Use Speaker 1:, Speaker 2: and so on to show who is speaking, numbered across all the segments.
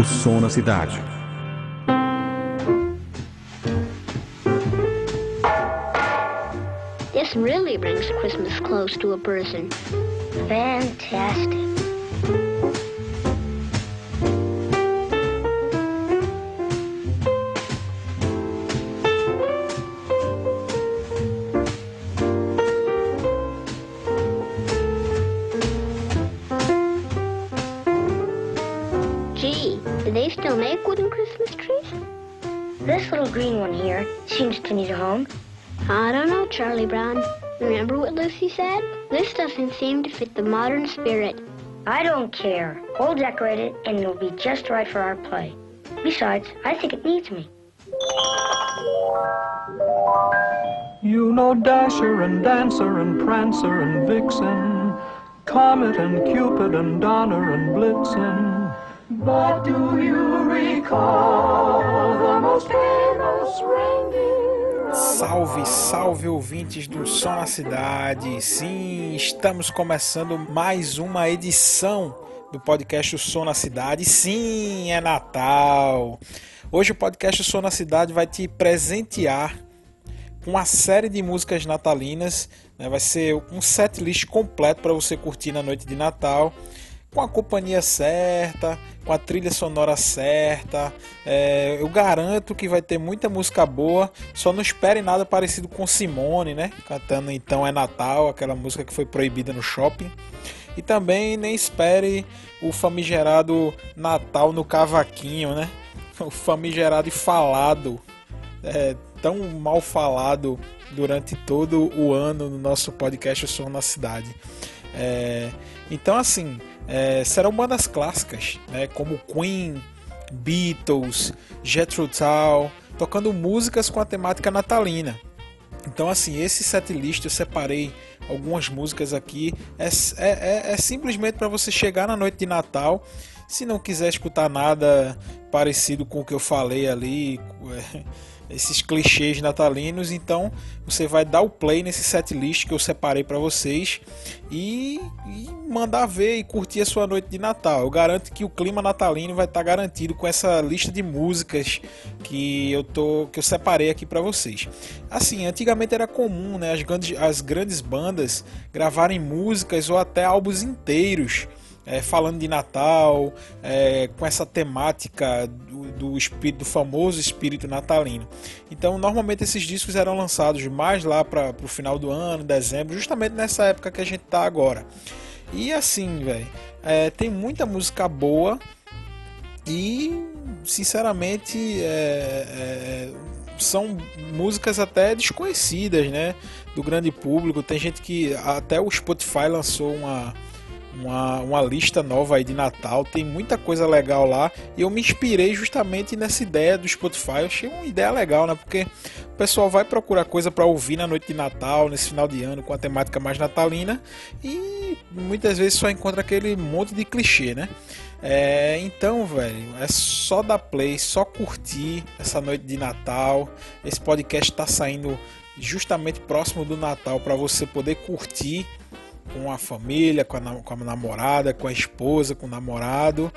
Speaker 1: O som na cidade.
Speaker 2: This really brings Christmas close to a person. Fantastic. Seem to fit the modern spirit.
Speaker 3: I don't care. We'll decorate it and it'll be just right for our play. Besides, I think it needs me.
Speaker 4: You know Dasher and Dancer and Prancer and Vixen, Comet and Cupid and Donner and Blitzen. But do you recall the most famous reindeer?
Speaker 5: Salve, salve ouvintes do Som na Cidade. Sim, estamos começando mais uma edição do podcast O Som na Cidade. Sim, é Natal. Hoje o podcast O Som na Cidade vai te presentear com uma série de músicas natalinas. Né? Vai ser um set list completo para você curtir na noite de Natal com a companhia certa, com a trilha sonora certa. É, eu garanto que vai ter muita música boa. Só não espere nada parecido com Simone, né? Cantando Então é Natal, aquela música que foi proibida no shopping. E também nem espere o famigerado Natal no cavaquinho, né? O famigerado e falado, é, tão mal falado durante todo o ano no nosso podcast O Som na Cidade. É, então, assim, é, serão bandas clássicas, né, como Queen, Beatles, Jethro Tull, tocando músicas com a temática natalina. Então, assim, esse setlist eu separei algumas músicas aqui. É, é, é simplesmente para você chegar na noite de Natal. Se não quiser escutar nada parecido com o que eu falei ali, esses clichês natalinos, então você vai dar o play nesse setlist que eu separei para vocês e, e, mandar ver e curtir a sua noite de Natal. Eu garanto que o clima natalino vai estar tá garantido com essa lista de músicas que eu tô que eu separei aqui para vocês. Assim, antigamente era comum, né, as grandes, as grandes bandas gravarem músicas ou até álbuns inteiros é, falando de Natal, é, com essa temática do, do, espírito, do famoso espírito natalino. Então, normalmente esses discos eram lançados mais lá para o final do ano, dezembro, justamente nessa época que a gente está agora. E assim, velho, é, tem muita música boa e, sinceramente, é, é, são músicas até desconhecidas, né, do grande público. Tem gente que até o Spotify lançou uma uma, uma lista nova aí de Natal, tem muita coisa legal lá e eu me inspirei justamente nessa ideia do Spotify. Eu achei uma ideia legal, né? Porque o pessoal vai procurar coisa para ouvir na noite de Natal, nesse final de ano com a temática mais natalina e muitas vezes só encontra aquele monte de clichê, né? É, então, velho, é só dar play, só curtir essa noite de Natal. Esse podcast está saindo justamente próximo do Natal para você poder curtir com a família, com a, com a namorada, com a esposa, com o namorado.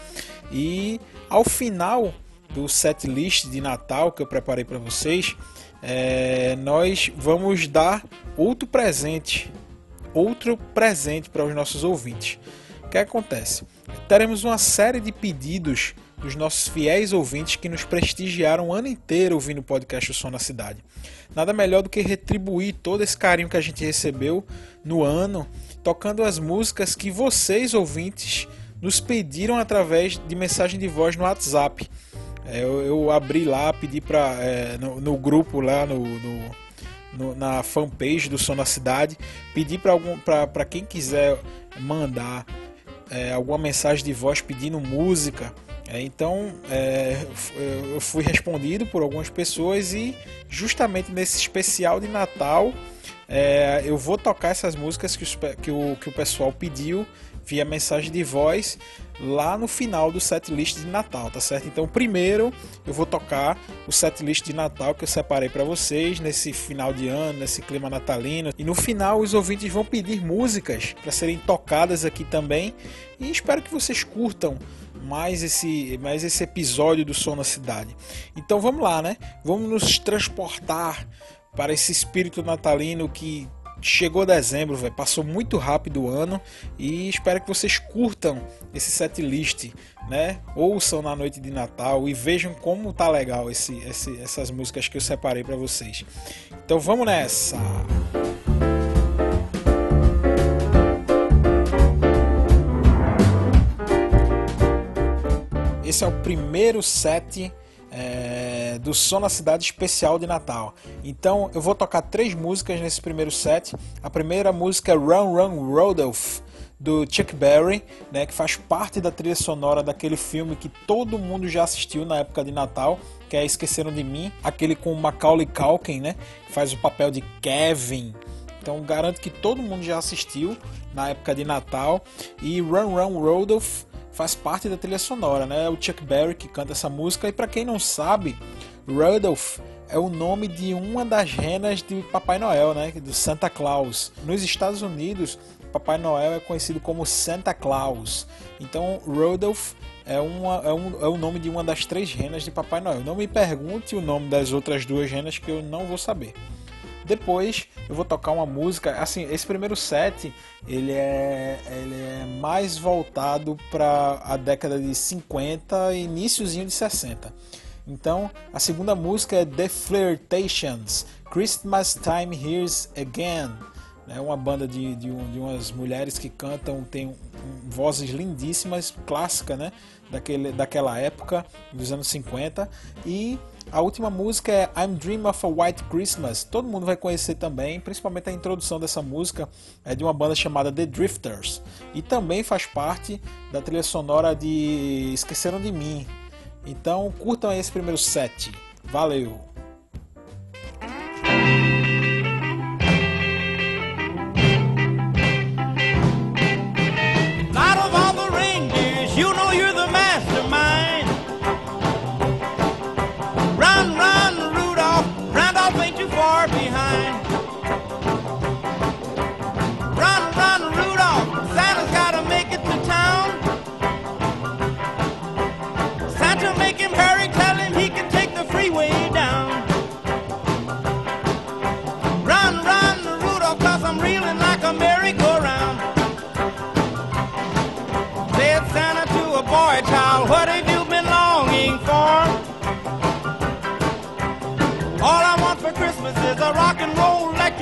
Speaker 5: E ao final do set list de Natal que eu preparei para vocês, é, nós vamos dar outro presente, outro presente para os nossos ouvintes. O que acontece? Teremos uma série de pedidos dos nossos fiéis ouvintes que nos prestigiaram o ano inteiro ouvindo o podcast O Som na Cidade. Nada melhor do que retribuir todo esse carinho que a gente recebeu no ano tocando as músicas que vocês, ouvintes, nos pediram através de mensagem de voz no WhatsApp. É, eu, eu, abri lá, pedi para é, no, no, grupo lá no, no, no, na fanpage do Som da Cidade, pedi para quem quiser mandar é, alguma mensagem de voz pedindo música. É, então é, eu fui respondido por algumas pessoas e justamente nesse especial de Natal é, eu vou tocar essas músicas que, os, que, o, que o pessoal pediu via mensagem de voz lá no final do setlist de Natal, tá certo? Então, primeiro eu vou tocar o setlist de Natal que eu separei para vocês nesse final de ano, nesse clima natalino. E no final os ouvintes vão pedir músicas para serem tocadas aqui também. E espero que vocês curtam mais esse, mais esse episódio do Som na Cidade. Então vamos lá, né? Vamos nos transportar para esse espírito natalino que chegou dezembro, véio, passou muito rápido o ano e espero que vocês curtam esse set list, né? Ouçam na noite de Natal e vejam como tá legal esse, esse essas músicas que eu separei para vocês. Então vamos nessa. Esse é o primeiro set é, do Som na Cidade Especial de Natal. Então eu vou tocar três músicas nesse primeiro set. A primeira música é Run Run Rodolph do Chuck Berry, né, que faz parte da trilha sonora daquele filme que todo mundo já assistiu na época de Natal, que é Esqueceram de Mim, aquele com Macaulay Culkin, né, que faz o papel de Kevin. Então garanto que todo mundo já assistiu na época de Natal. E Run Run Rodolph faz parte da trilha sonora, né? É o Chuck Berry que canta essa música. E para quem não sabe, Rudolph é o nome de uma das renas de Papai Noel, né? Do Santa Claus. Nos Estados Unidos, Papai Noel é conhecido como Santa Claus. Então, Rudolph é, uma, é, um, é o nome de uma das três renas de Papai Noel. Não me pergunte o nome das outras duas renas que eu não vou saber. Depois eu vou tocar uma música, assim, esse primeiro set ele é, ele é mais voltado para a década de 50 e iníciozinho de 60. Então, a segunda música é The Flirtations, Christmas Time Here's Again. É uma banda de, de, de umas mulheres que cantam, tem vozes lindíssimas, clássica, né? Daquele, daquela época, dos anos 50. E a última música é I'm Dream of a White Christmas. Todo mundo vai conhecer também, principalmente a introdução dessa música é de uma banda chamada The Drifters e também faz parte da trilha sonora de Esqueceram de Mim. Então curtam esse primeiro set. Valeu!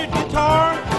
Speaker 5: electric guitar.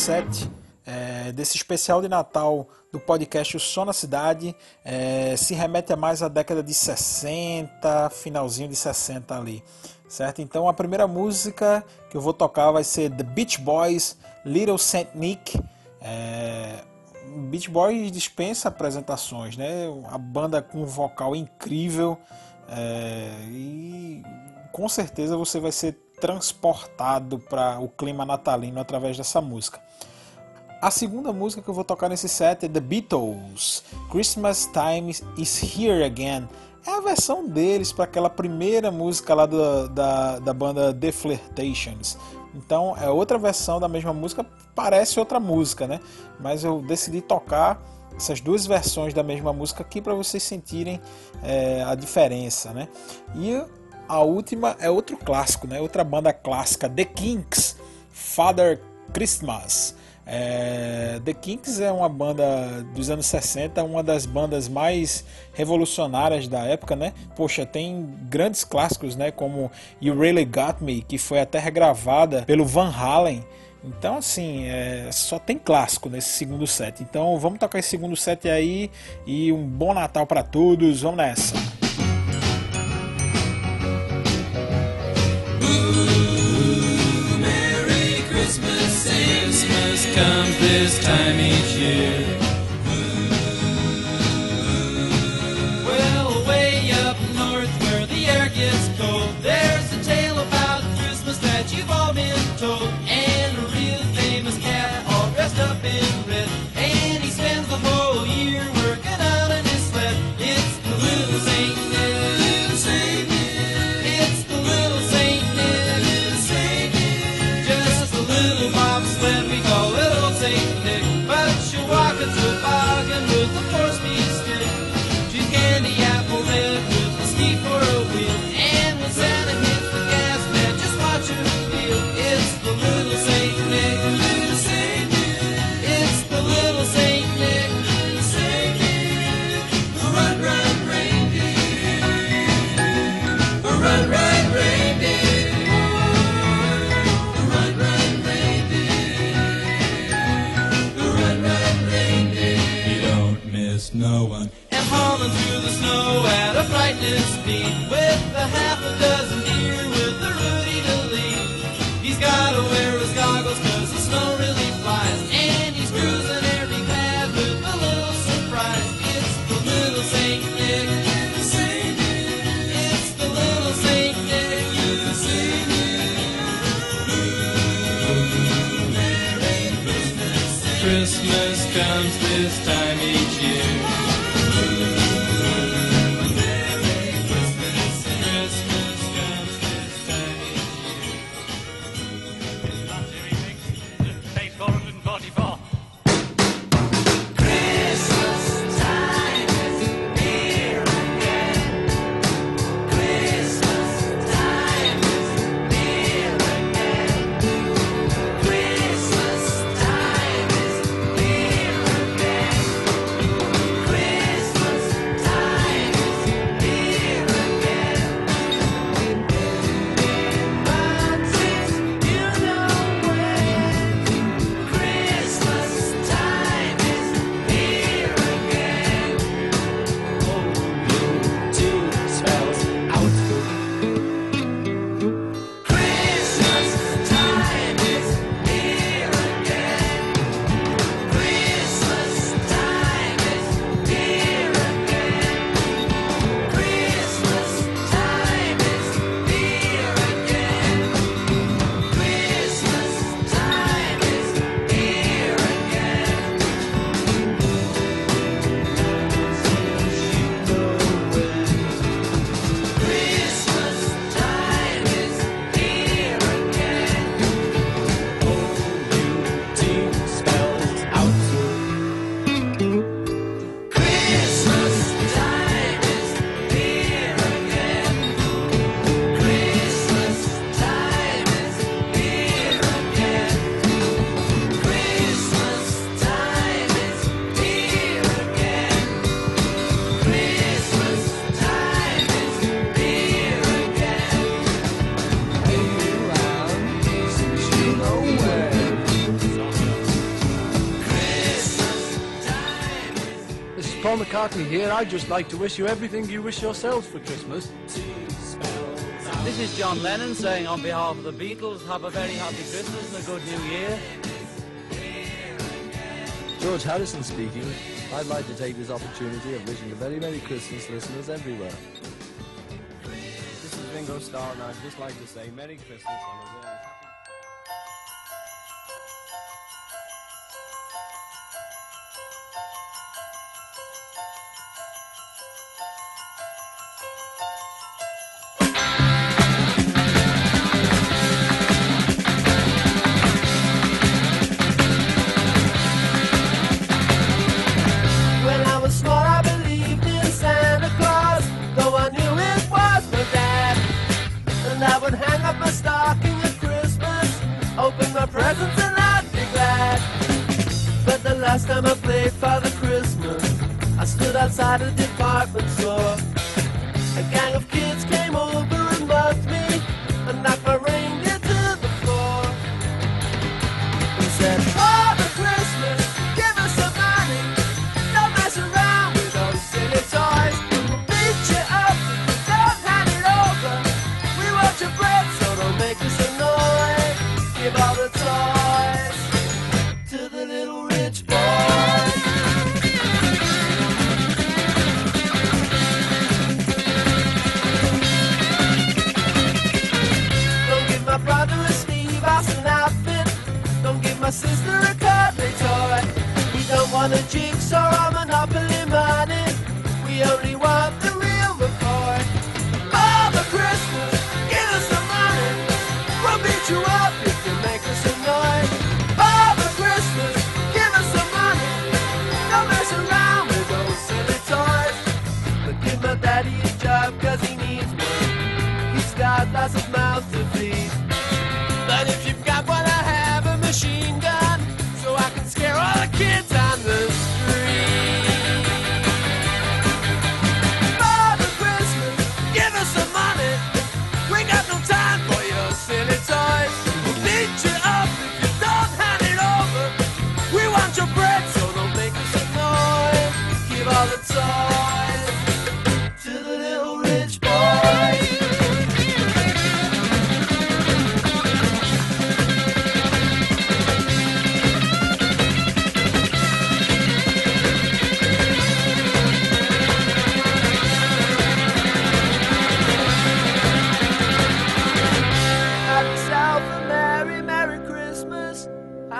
Speaker 5: 7 é, desse especial de Natal do podcast O Som na Cidade é, se remete a mais à década de 60, finalzinho de 60 ali, certo? Então a primeira música que eu vou tocar vai ser The Beach Boys, Little Saint Nick. É, Beach Boys dispensa apresentações, né? A banda com um vocal incrível é, e com certeza você vai ser transportado para o clima natalino através dessa música. A segunda música que eu vou tocar nesse set é The Beatles, Christmas Time is Here Again. É a versão deles para aquela primeira música lá da, da, da banda The Flirtations. Então é outra versão da mesma música, parece outra música, né? Mas eu decidi tocar essas duas versões da mesma música aqui para vocês sentirem é, a diferença, né? E a última é outro clássico, né? Outra banda clássica, The Kinks, Father Christmas. É, The Kinks é uma banda dos anos 60, uma das bandas mais revolucionárias da época, né? Poxa, tem grandes clássicos, né? Como You Really Got Me, que foi até regravada pelo Van Halen. Então, assim, é, só tem clássico nesse segundo set. Então, vamos tocar esse segundo set aí e um bom Natal para todos. Vamos nessa.
Speaker 6: Comes this time each year.
Speaker 7: McCartney here. I'd just like to wish you everything you wish yourselves for Christmas.
Speaker 8: This is John Lennon saying on behalf of the Beatles, have a very happy Christmas and a good New Year.
Speaker 9: George Harrison speaking. I'd like to take this opportunity of wishing a very Merry Christmas listeners everywhere. This is Ringo Starr and I'd just like to say Merry Christmas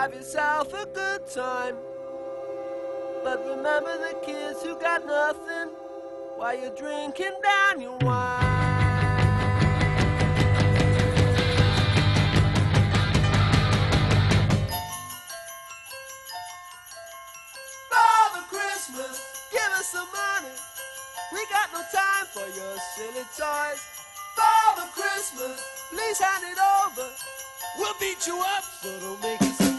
Speaker 10: Have yourself a good time. But remember the kids who got nothing while you're drinking down your wine. Father Christmas, give us some money. We got no time for your silly toys. Father Christmas, please hand it over. We'll beat you up, so don't make us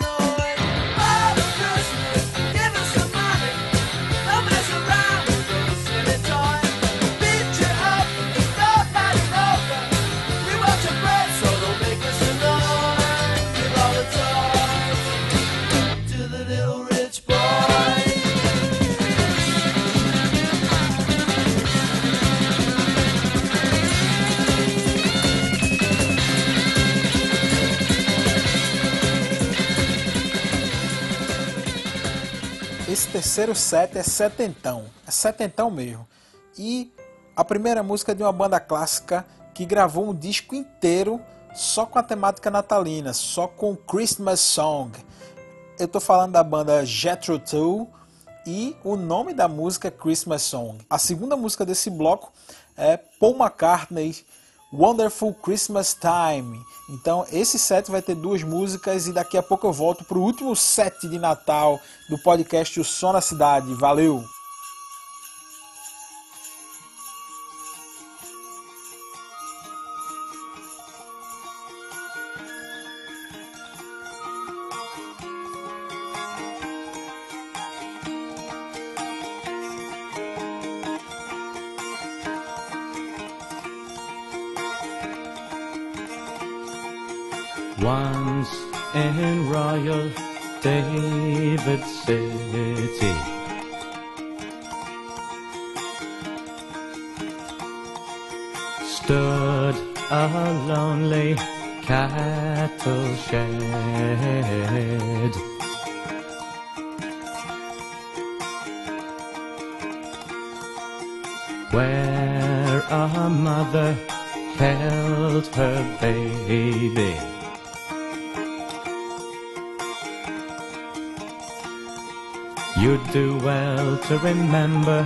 Speaker 5: terceiro set é setentão, é setentão mesmo. E a primeira música é de uma banda clássica que gravou um disco inteiro só com a temática natalina, só com Christmas Song. Eu tô falando da banda Jethro Tull e o nome da música é Christmas Song. A segunda música desse bloco é Paul McCartney Wonderful Christmas Time. Então esse set vai ter duas músicas e daqui a pouco eu volto para o último set de Natal do podcast O Som na Cidade. Valeu!
Speaker 11: Held her baby. You'd do well to remember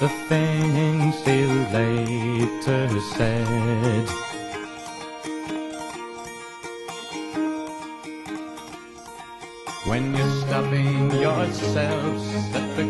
Speaker 11: the things he later said. When you're stopping yourselves at the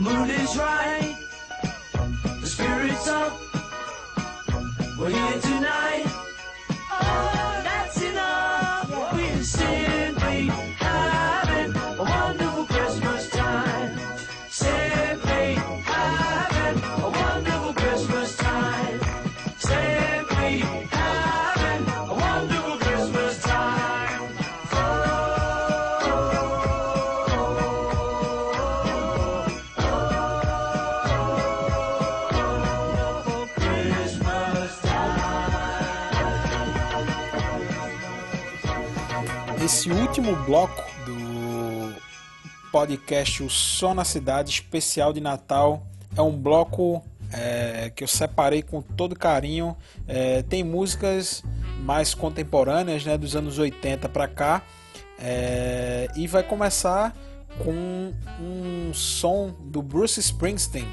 Speaker 12: The mood is right, the spirit's up. We're here tonight.
Speaker 5: Oh. Último bloco do podcast O Som na Cidade especial de Natal. É um bloco é, que eu separei com todo carinho. É, tem músicas mais contemporâneas, né, dos anos 80 para cá. É, e vai começar com um som do Bruce Springsteen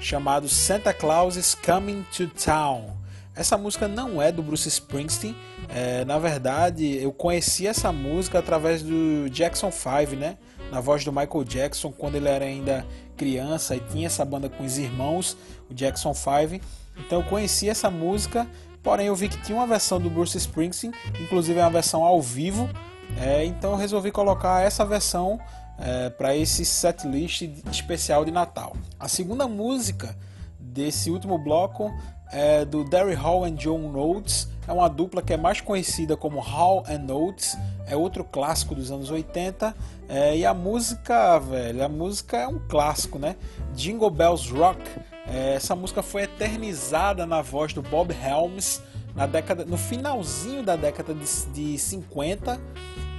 Speaker 5: chamado Santa Claus is Coming to Town. Essa música não é do Bruce Springsteen. É, na verdade, eu conheci essa música através do Jackson 5, né? Na voz do Michael Jackson, quando ele era ainda criança e tinha essa banda com os irmãos, o Jackson 5. Então eu conheci essa música, porém eu vi que tinha uma versão do Bruce Springsteen, inclusive é uma versão ao vivo. É, então eu resolvi colocar essa versão é, para esse setlist especial de Natal. A segunda música desse último bloco é do Derry Hall and John Oates. É uma dupla que é mais conhecida como Hall and Oates. É outro clássico dos anos 80. É, e a música, velho, a música é um clássico, né? Jingle Bells Rock. É, essa música foi eternizada na voz do Bob Helms na década, no finalzinho da década de, de 50.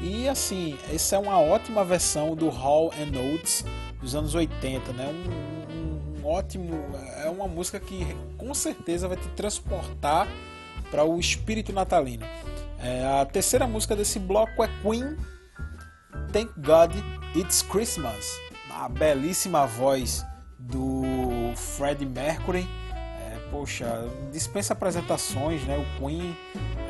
Speaker 5: E assim, essa é uma ótima versão do Hall and Oates dos anos 80, né? Um, um, ótimo, é uma música que com certeza vai te transportar para o espírito natalino. É, a terceira música desse bloco é Queen, Thank God It's Christmas, a belíssima voz do Freddie Mercury. É, poxa, dispensa apresentações, né? O Queen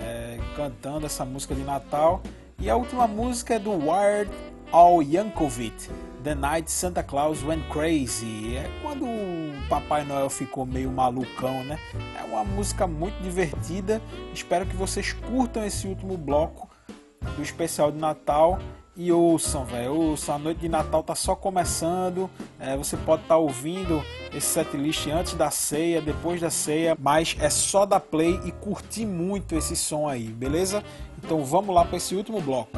Speaker 5: é, cantando essa música de Natal. E a última música é do Wired Al Yankovic, The Night Santa Claus Went Crazy. É quando o Papai Noel ficou meio malucão, né? É uma música muito divertida. Espero que vocês curtam esse último bloco do especial de Natal. E ouçam, velho, ouçam, a noite de Natal tá só começando. É, você pode estar tá ouvindo esse setlist antes da ceia, depois da ceia, mas é só dar play e curtir muito esse som aí, beleza? Então vamos lá para esse último bloco.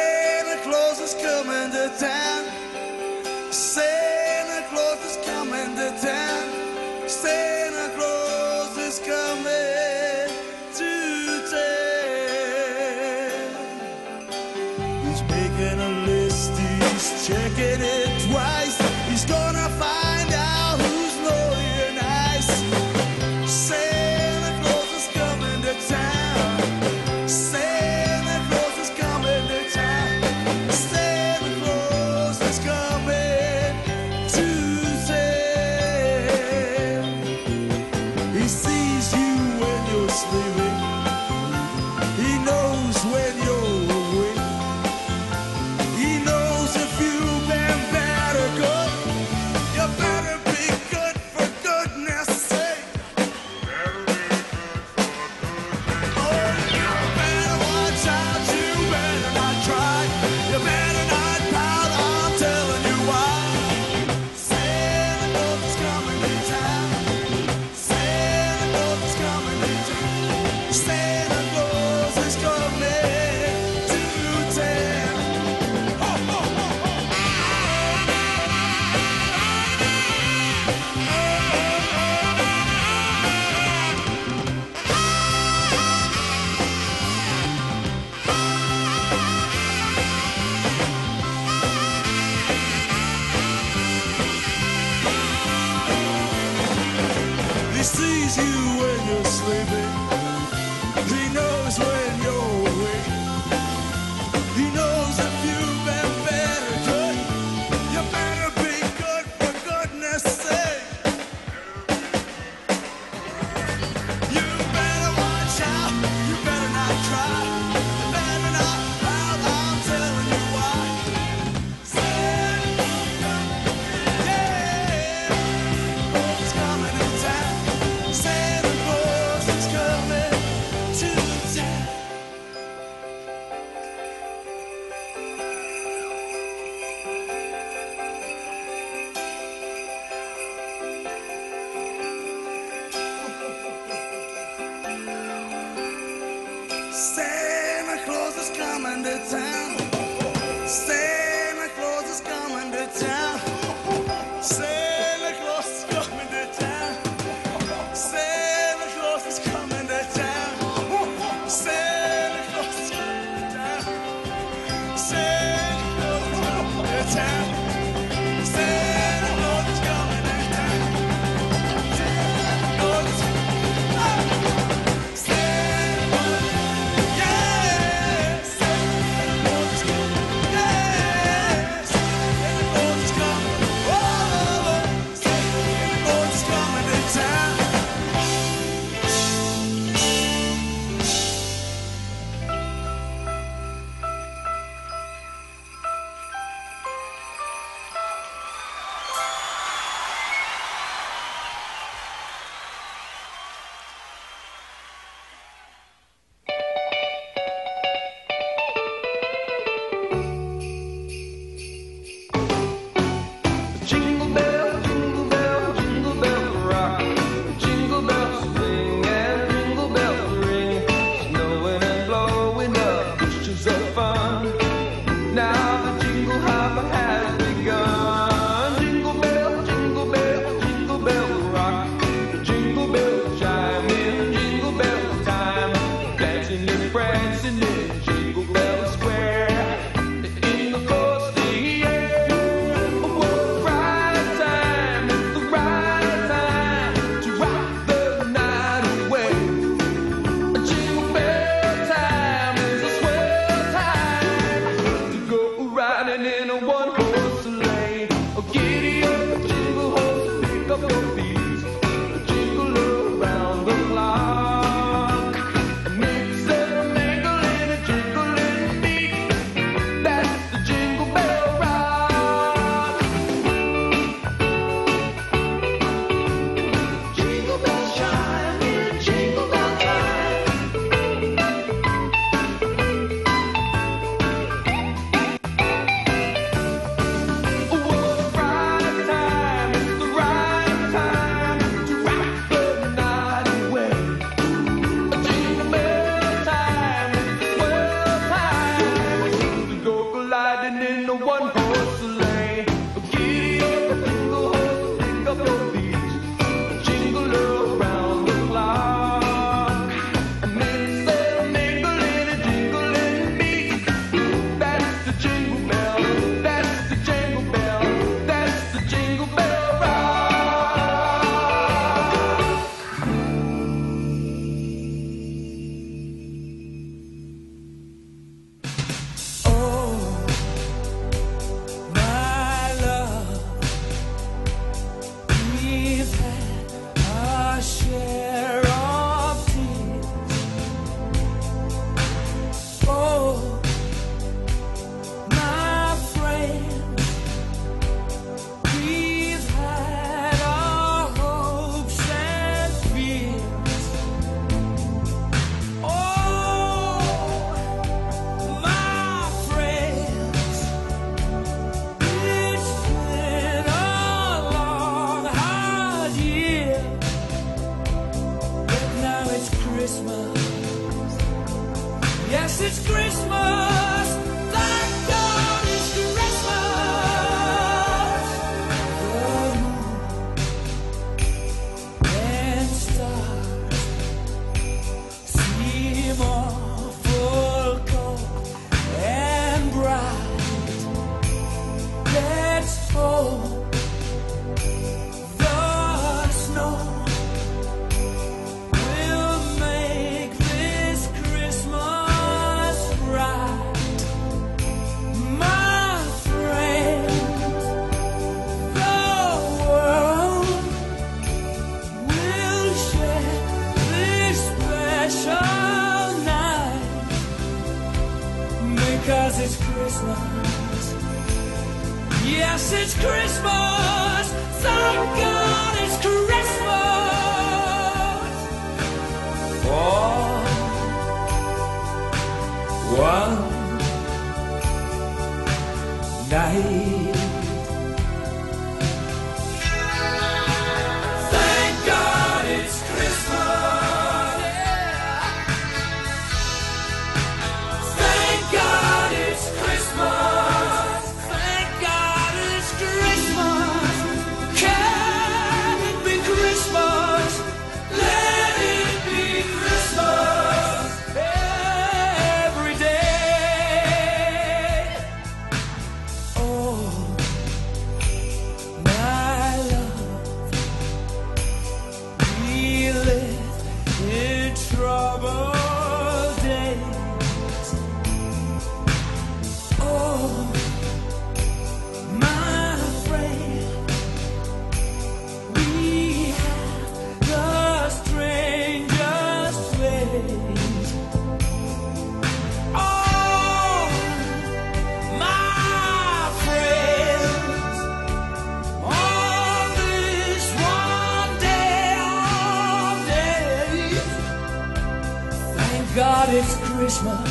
Speaker 13: it's
Speaker 14: Christmas.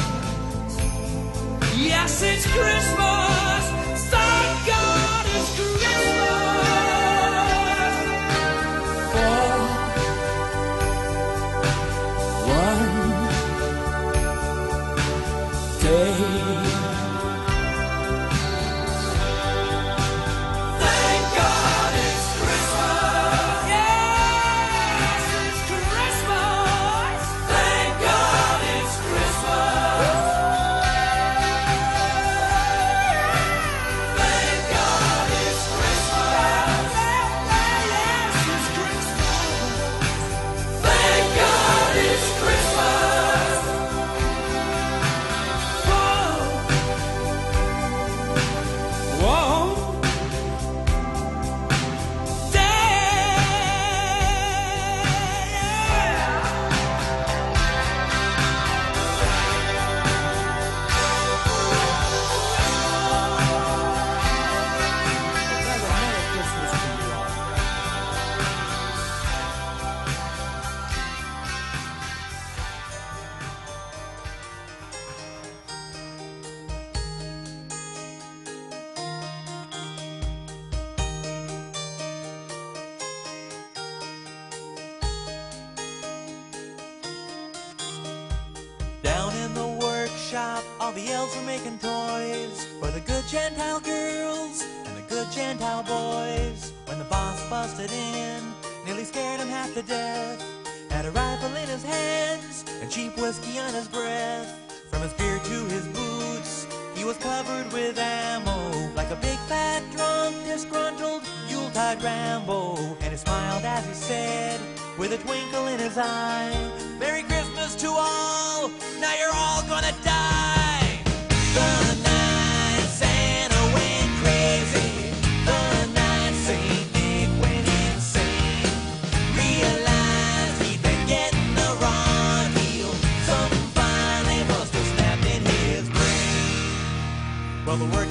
Speaker 14: Yes, it's Christmas.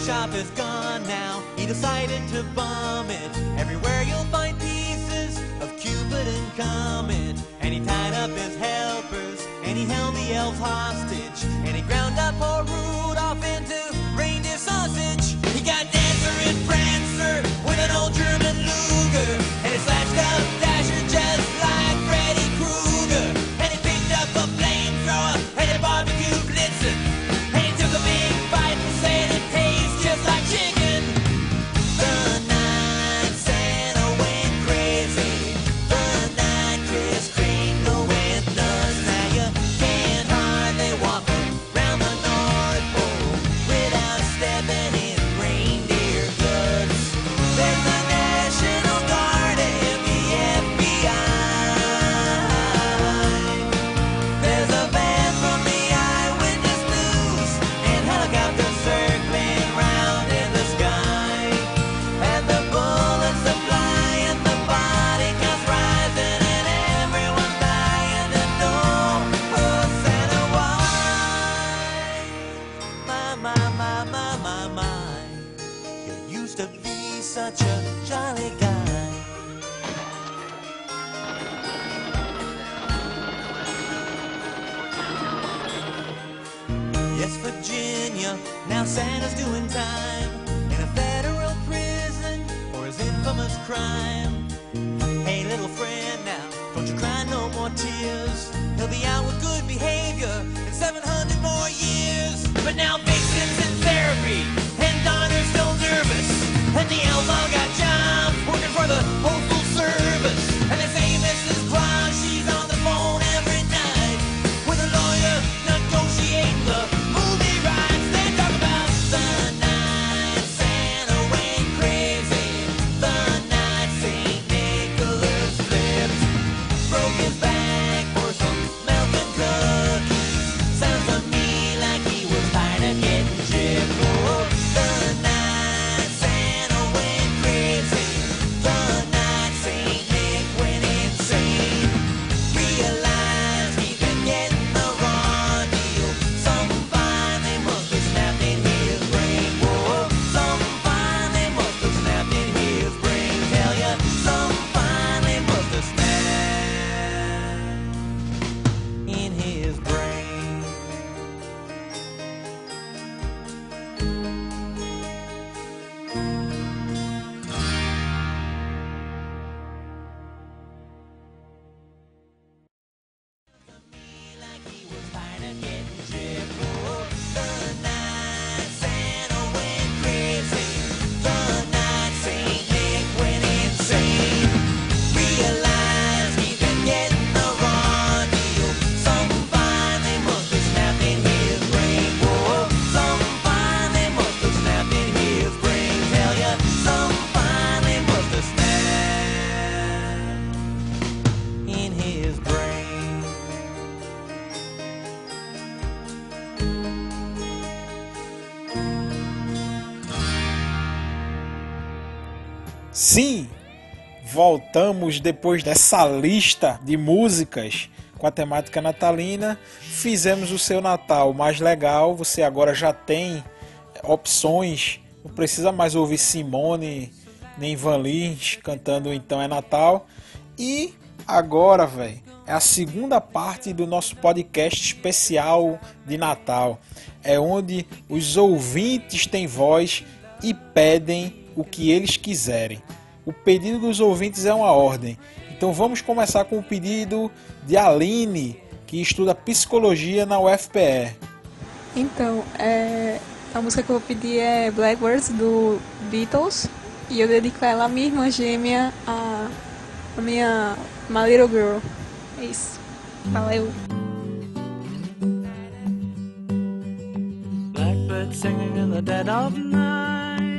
Speaker 15: shop is gone now. He decided to bomb it. Everywhere you'll find pieces of Cupid and Comet. And he tied up his helpers, and he held the elves hostage, and he ground up poor
Speaker 5: Rube. Voltamos depois dessa lista de músicas com a temática natalina. Fizemos o seu Natal mais legal. Você agora já tem opções. Não precisa mais ouvir Simone nem Van Lins cantando Então é Natal. E agora, velho, é a segunda parte do nosso podcast especial de Natal. É onde os ouvintes têm voz e pedem o que eles quiserem. O pedido dos ouvintes é uma ordem. Então vamos começar com o pedido de Aline, que estuda psicologia na UFPE.
Speaker 16: Então, é, a música que eu vou pedir é Blackbirds do Beatles e eu dedico ela à minha irmã gêmea, a, a minha My Little Girl. É isso. Valeu.
Speaker 12: Blackbird singing in the dead of night.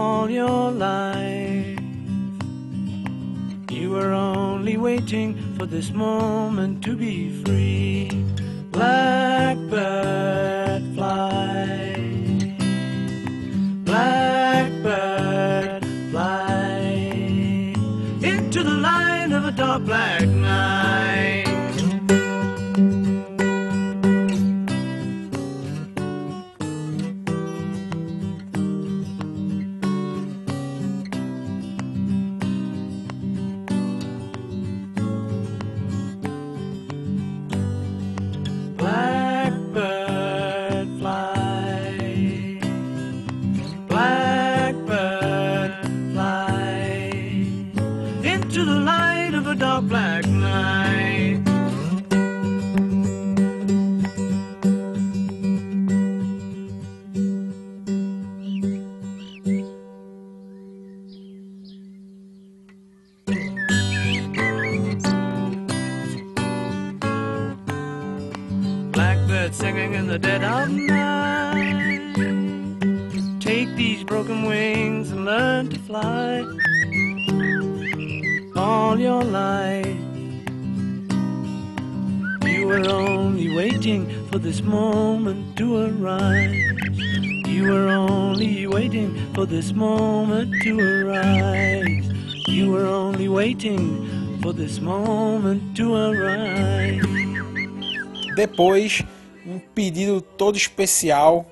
Speaker 12: all your life. You were only waiting for this moment to be free. Blackbird
Speaker 5: Depois, um pedido todo especial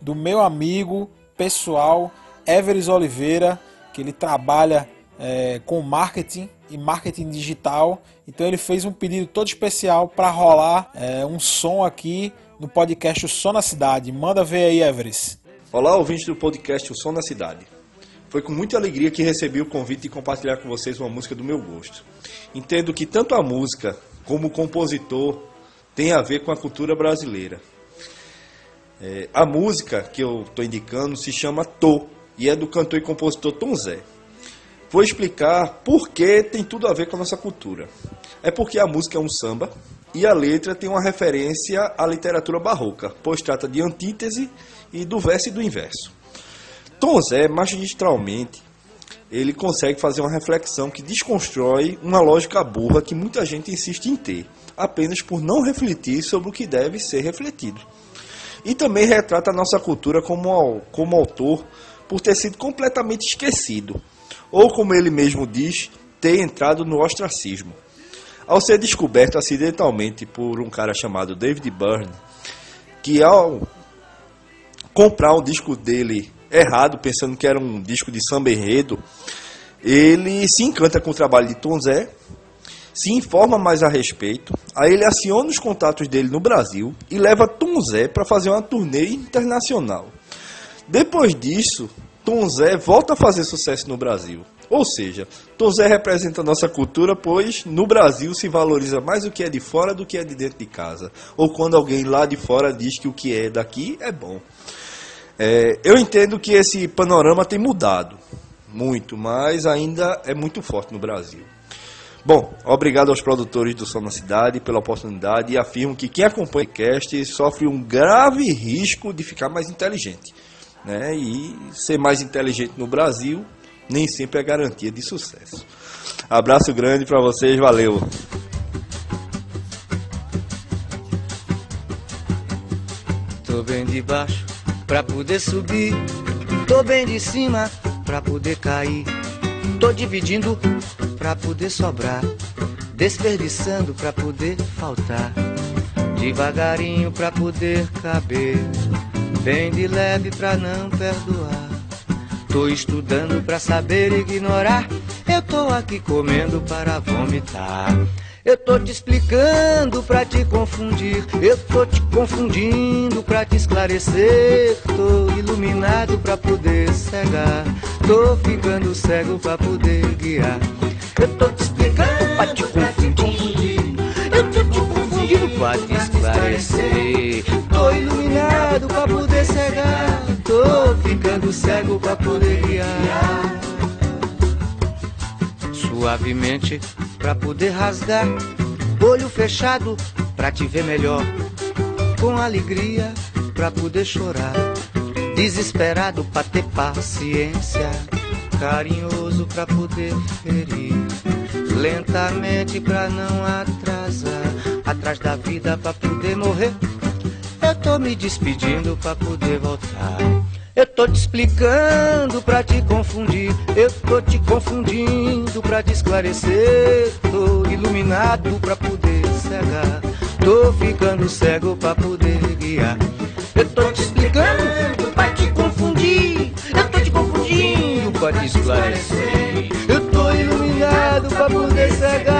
Speaker 5: do meu amigo pessoal Everes Oliveira, que ele trabalha é, com marketing e marketing digital. Então ele fez um pedido todo especial para rolar é, um som aqui no podcast O Som na Cidade. Manda ver aí, Everest.
Speaker 17: Olá, ouvintes do podcast O Som da Cidade. Foi com muita alegria que recebi o convite de compartilhar com vocês uma música do meu gosto. Entendo que tanto a música como o compositor tem a ver com a cultura brasileira. É, a música que eu estou indicando se chama Tô e é do cantor e compositor Tom Zé. Vou explicar por que tem tudo a ver com a nossa cultura. É porque a música é um samba e a letra tem uma referência à literatura barroca, pois trata de antítese e do verso e do inverso. Tom Zé, magistralmente, ele consegue fazer uma reflexão que desconstrói uma lógica burra que muita gente insiste em ter, apenas por não refletir sobre o que deve ser refletido. E também retrata a nossa cultura como, como autor por ter sido completamente esquecido, ou como ele mesmo diz, ter entrado no ostracismo. Ao ser descoberto acidentalmente por um cara chamado David Byrne, que ao comprar um disco dele errado, pensando que era um disco de samba enredo, ele se encanta com o trabalho de Tom Zé, se informa mais a respeito, aí ele aciona os contatos dele no Brasil e leva Tom Zé para fazer uma turnê internacional. Depois disso, Tom Zé volta a fazer sucesso no Brasil. Ou seja, Tom Zé representa a nossa cultura, pois no Brasil se valoriza mais o que é de fora do que é de dentro de casa. Ou quando alguém lá de fora diz que o que é daqui é bom. É, eu entendo que esse panorama tem mudado, muito, mas ainda é muito forte no Brasil. Bom, obrigado aos produtores do Som na Cidade pela oportunidade e afirmo que quem acompanha o podcast sofre um grave risco de ficar mais inteligente. Né? E ser mais inteligente no Brasil nem sempre é garantia de sucesso. Abraço grande para vocês, valeu!
Speaker 9: Tô bem de baixo pra poder subir. Tô bem de cima pra poder cair. Tô dividindo pra poder sobrar. Desperdiçando pra poder faltar. Devagarinho pra poder caber. Bem de leve pra não perdoar. Tô estudando pra saber ignorar. Eu tô aqui comendo para vomitar. Eu tô te explicando pra te confundir. Eu tô te confundindo pra te esclarecer. Tô iluminado pra poder cegar. Tô ficando cego pra poder guiar. Eu tô te explicando pra te confundir. Eu tô te confundindo pra te esclarecer. Tô iluminado pra poder cegar. Tô ficando cego pra poder guiar. Suavemente pra poder rasgar. Olho fechado pra te ver melhor. Com alegria pra poder chorar. Desesperado pra ter paciência. Carinhoso pra poder ferir. Lentamente pra não atrasar. Atrás da vida pra poder morrer. Eu tô me despedindo pra poder voltar. Eu tô te explicando pra te confundir. Eu tô te confundindo pra te esclarecer. Tô iluminado pra poder cegar. Tô ficando cego pra poder guiar. Eu tô te explicando pra te confundir. Eu tô te confundindo pra te esclarecer. Eu tô iluminado pra poder cegar.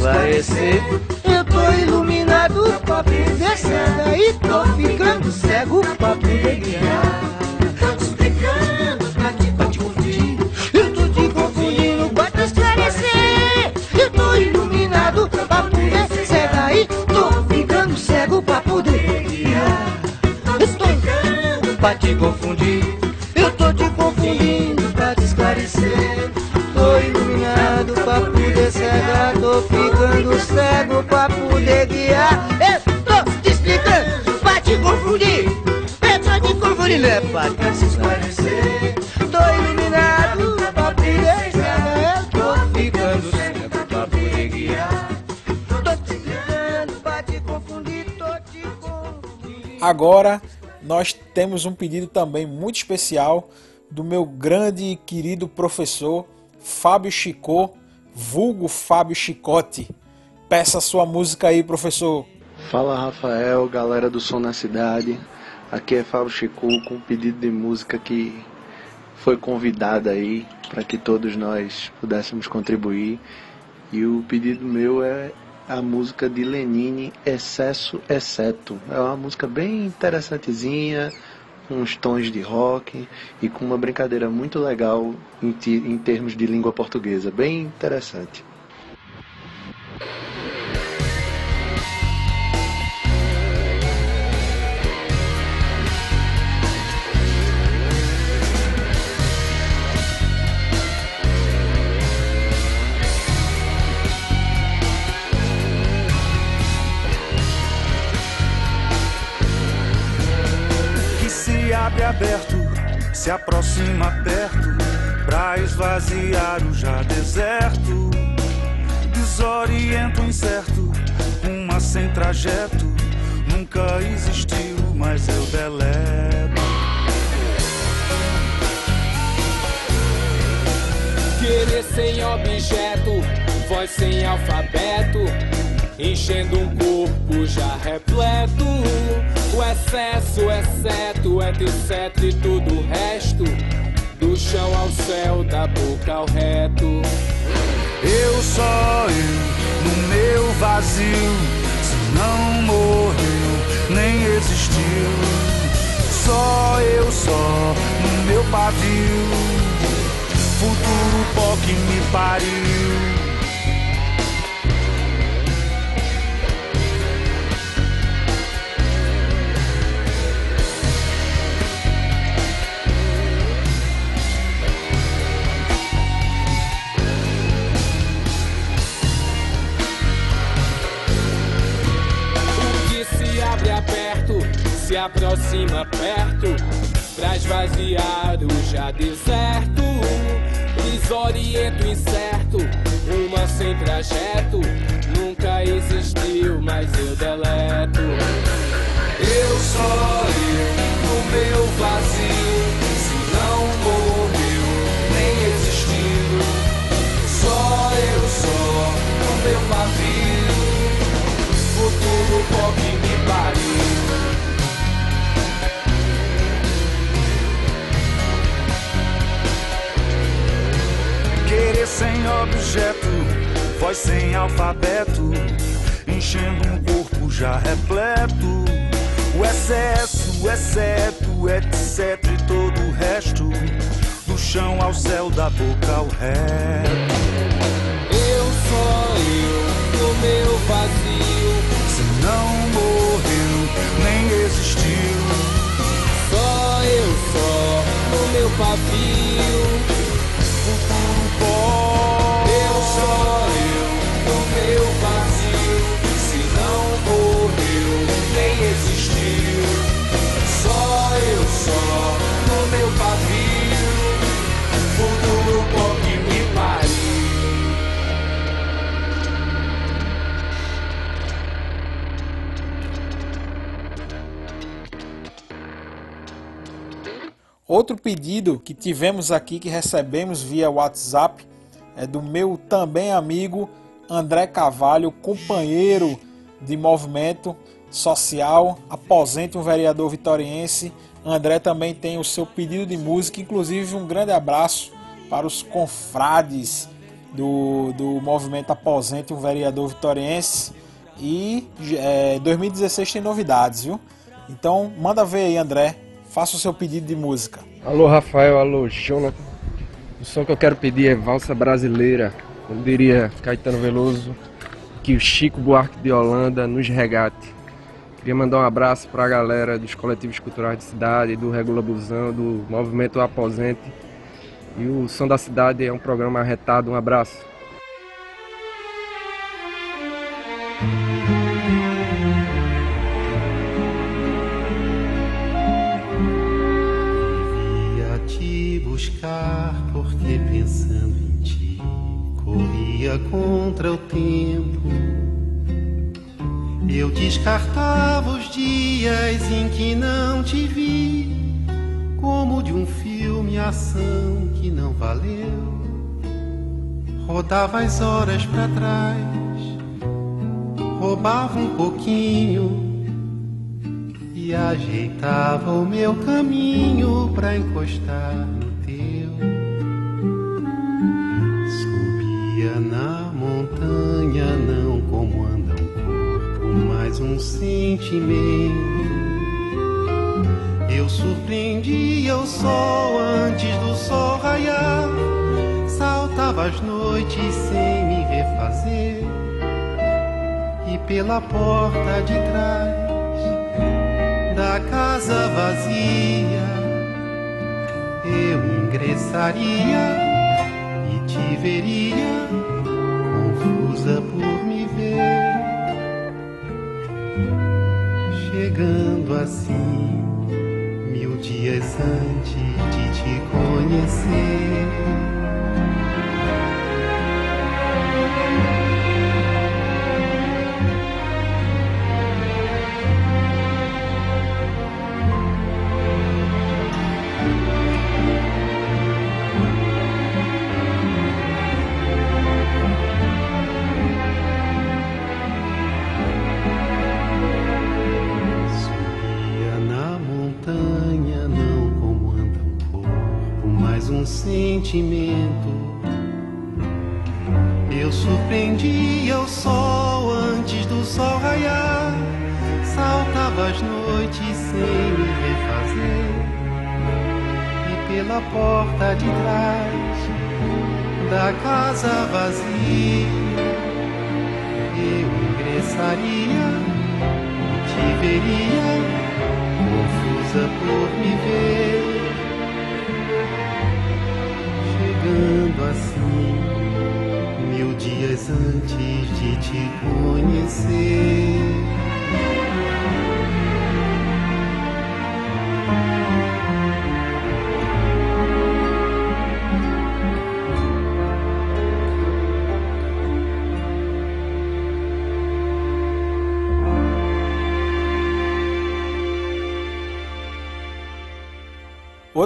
Speaker 9: Esclarecer. Eu tô iluminado pra poder cegar. E tô ficando cego poder guiar. Tô te explicando pra te, confundir. Eu tô te confundindo te esclarecer. Eu tô iluminado pra poder cegar. E tô ficando cego pra poder guiar. Tô pra te confundir. Cego pra poder guiar. Eu tô te explicando pra te confundir. Eu tô te confundindo é pra te esclarecer. Tô iluminado pra poder cegar. Eu tô ficando cego pra poder guiar. Tô te explicando pra te confundir. Tô te
Speaker 5: Agora nós temos um pedido também muito especial do meu grande e querido professor Fábio Chicô, vulgo Fábio Chicote. Peça sua música aí, professor.
Speaker 18: Fala Rafael, galera do Som na Cidade. Aqui é Fábio Chico com um pedido de música que foi convidada aí para que todos nós pudéssemos contribuir. E o pedido meu é a música de Lenine, Excesso Exceto. É uma música bem interessantezinha, com uns tons de rock e com uma brincadeira muito legal em, em termos de língua portuguesa. Bem interessante.
Speaker 19: Se aproxima perto, pra esvaziar o já deserto. Desorienta o incerto, uma sem trajeto, nunca existiu, mas eu deleto.
Speaker 20: Querer sem objeto, voz sem alfabeto, enchendo um corpo já repleto. O excesso, exceto, entre o cetro e tudo o resto, do chão ao céu, da boca ao reto.
Speaker 19: Eu só eu, no meu vazio, se não morreu, nem existiu. Só eu, só no meu pavio, futuro pó que me pariu.
Speaker 20: Se aproxima perto pra esvaziar o já deserto. Desoriento incerto, uma sem trajeto. Nunca existiu, mas eu deleto. Eu só eu no meu vazio. Se não morreu, nem existiu. Só eu só no meu pavio. Futuro pop me pariu.
Speaker 19: Sem objeto, voz sem alfabeto, enchendo um corpo já repleto. O excesso, o exceto, etc. e todo o resto, do chão ao céu, da boca ao reto.
Speaker 20: Eu sou eu no meu vazio.
Speaker 19: Se não morreu, nem existiu.
Speaker 20: Só eu só no meu pavio.
Speaker 19: Futuro pó.
Speaker 5: Outro pedido que tivemos aqui, que recebemos via WhatsApp, é do meu também amigo André Cavalho, companheiro de movimento social, aposente um vereador vitoriense. André também tem o seu pedido de música, inclusive um grande abraço para os confrades do, do movimento Aposente um vereador vitoriense. E é, 2016 tem novidades, viu? Então manda ver aí, André. Faça o seu pedido de música.
Speaker 21: Alô Rafael, alô Jonathan. O som que eu quero pedir é Valsa Brasileira, como diria Caetano Veloso, que o Chico Buarque de Holanda nos regate. Queria mandar um abraço para a galera dos coletivos culturais de cidade, do Regula Busão, do Movimento Aposente. E o Som da Cidade é um programa arretado. Um abraço.
Speaker 22: Contra o tempo. Eu descartava os dias em que não te vi, como de um filme ação que não valeu. Rodava as horas pra trás, roubava um pouquinho e ajeitava o meu caminho pra encostar Na montanha, não como anda um corpo, mas um sentimento. Eu surpreendia o sol antes do sol raiar, saltava as noites sem me refazer, e pela porta de trás da casa vazia eu ingressaria e te veria confusa por me ver. Chegando assim mil dias antes de te conhecer porta de trás da casa vazia. Eu ingressaria te veria confusa por me ver. Chegando assim mil dias antes de te conhecer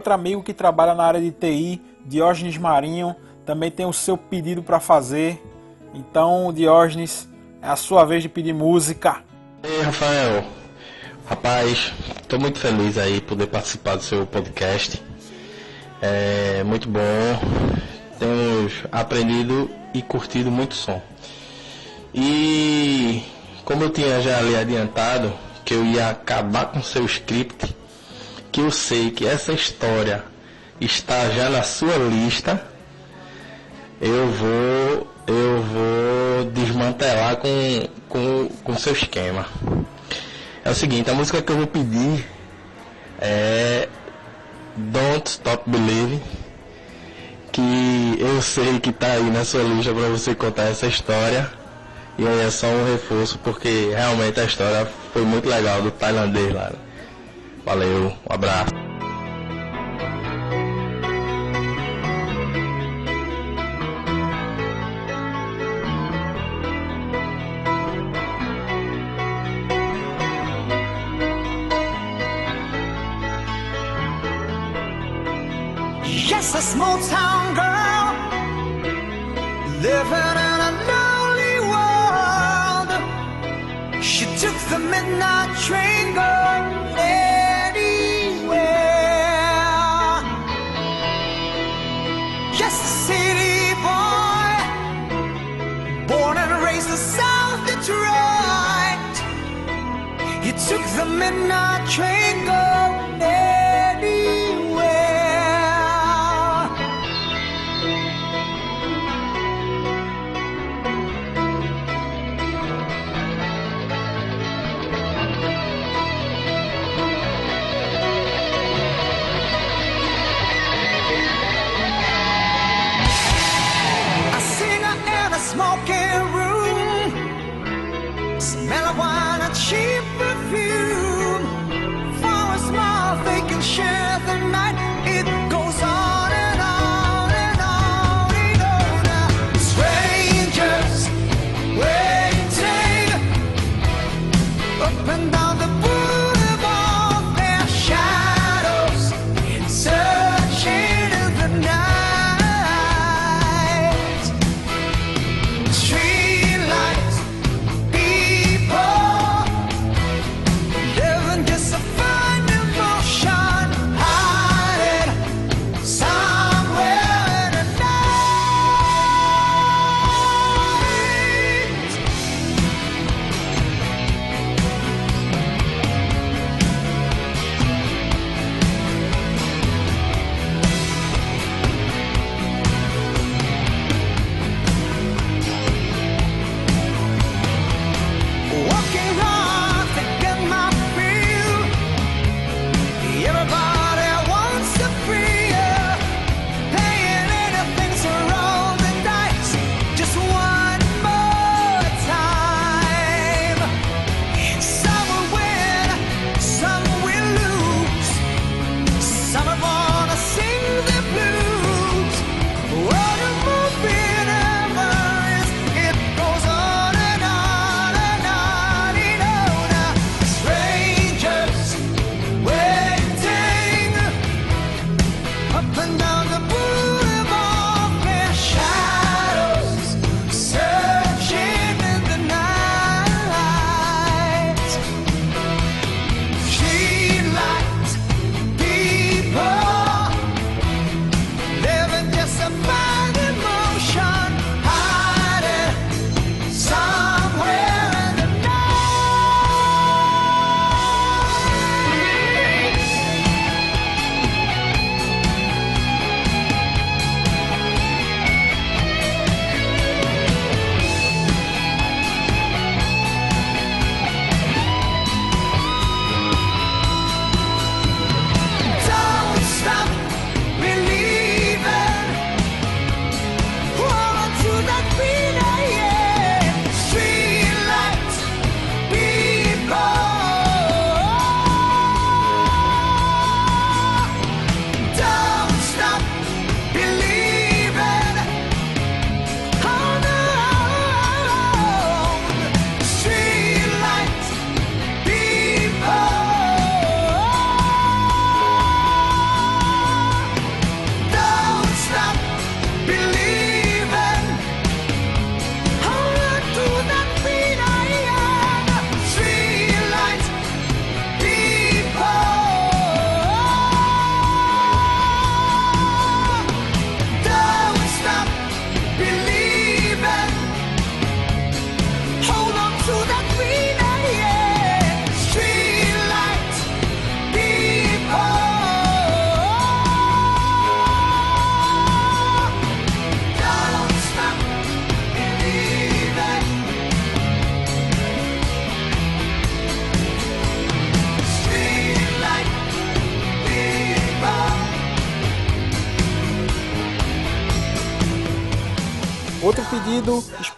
Speaker 5: Outro amigo que trabalha na área de TI, Diógenes Marinho, também tem o seu pedido para fazer. Então, Diógenes, é a sua vez de pedir música.
Speaker 23: Ei, Rafael. Rapaz, tô muito feliz aí poder participar do seu podcast. É muito bom. Temos aprendido e curtido muito som. E como eu tinha já lhe adiantado que eu ia acabar com seu script, que eu sei que essa história está já na sua lista, eu vou eu vou desmantelar com com com seu esquema. É o seguinte, a música que eu vou pedir é Don't Stop Believing, que eu sei que tá aí na sua lista para você contar essa história. E aí é só um reforço porque realmente a história foi muito legal do tailandês lá. Valeu, um abraço.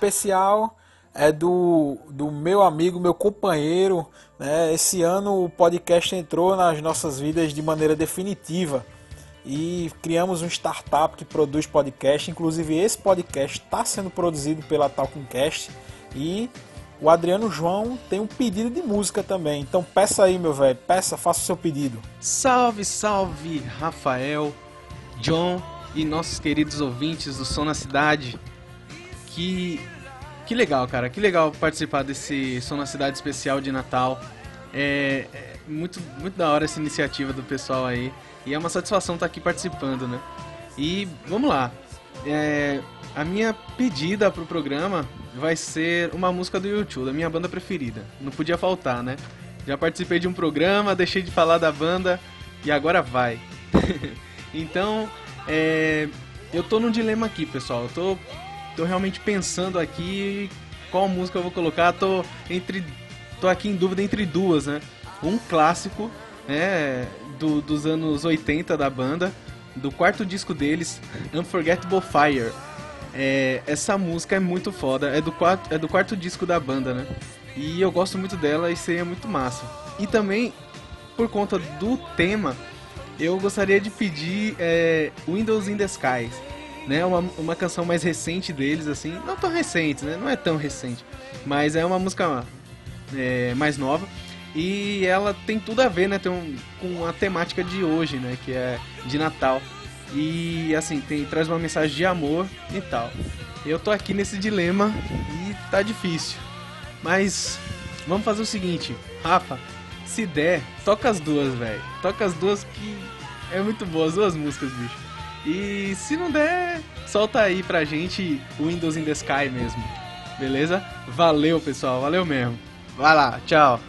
Speaker 5: Especial é do, do meu amigo, meu companheiro. Né? Esse ano o podcast entrou nas nossas vidas de maneira definitiva e criamos um startup que produz podcast. Inclusive, esse podcast está sendo produzido pela Talkingcast e o Adriano João tem um pedido de música também. Então, peça aí, meu velho, peça, faça o seu pedido.
Speaker 21: Salve, salve, Rafael, John e nossos queridos ouvintes do Som na Cidade. Que que legal, cara, que legal participar desse Som na Cidade especial de Natal. É, é muito muito da hora essa iniciativa do pessoal aí e é uma satisfação estar aqui participando, né? E vamos lá. É, a minha pedida pro programa vai ser uma música do YouTube, da minha banda preferida. Não podia faltar, né? Já participei de um programa, deixei de falar da banda e agora vai. então, é, eu tô num dilema aqui, pessoal. Eu tô, tô realmente pensando aqui qual música eu vou colocar. Tô entre, tô aqui em dúvida entre duas, né? Um clássico, né? Do, dos anos 80 da banda, do quarto disco deles, Unforgettable Fire. É, essa música é muito foda, é do, quarto, é do quarto disco da banda, né? E eu gosto muito dela e seria muito massa. E também, por conta do tema, eu gostaria de pedir é, Windows in the Skies, né? Uma, uma canção mais recente deles, assim, não tão recente, né? Não é tão recente, mas é uma música é, mais nova e ela tem tudo a ver, né? Tem um, com a temática de hoje, né? Que é de Natal. E assim, tem, traz uma mensagem de amor e tal. Eu tô aqui nesse dilema e tá difícil. Mas vamos fazer o seguinte, Rafa, se der, toca as duas, velho. Toca as duas que é muito boa, as duas músicas, bicho. E se não der, solta aí pra gente o Windows in the Sky mesmo. Beleza? Valeu, pessoal, valeu mesmo. Vai lá, tchau.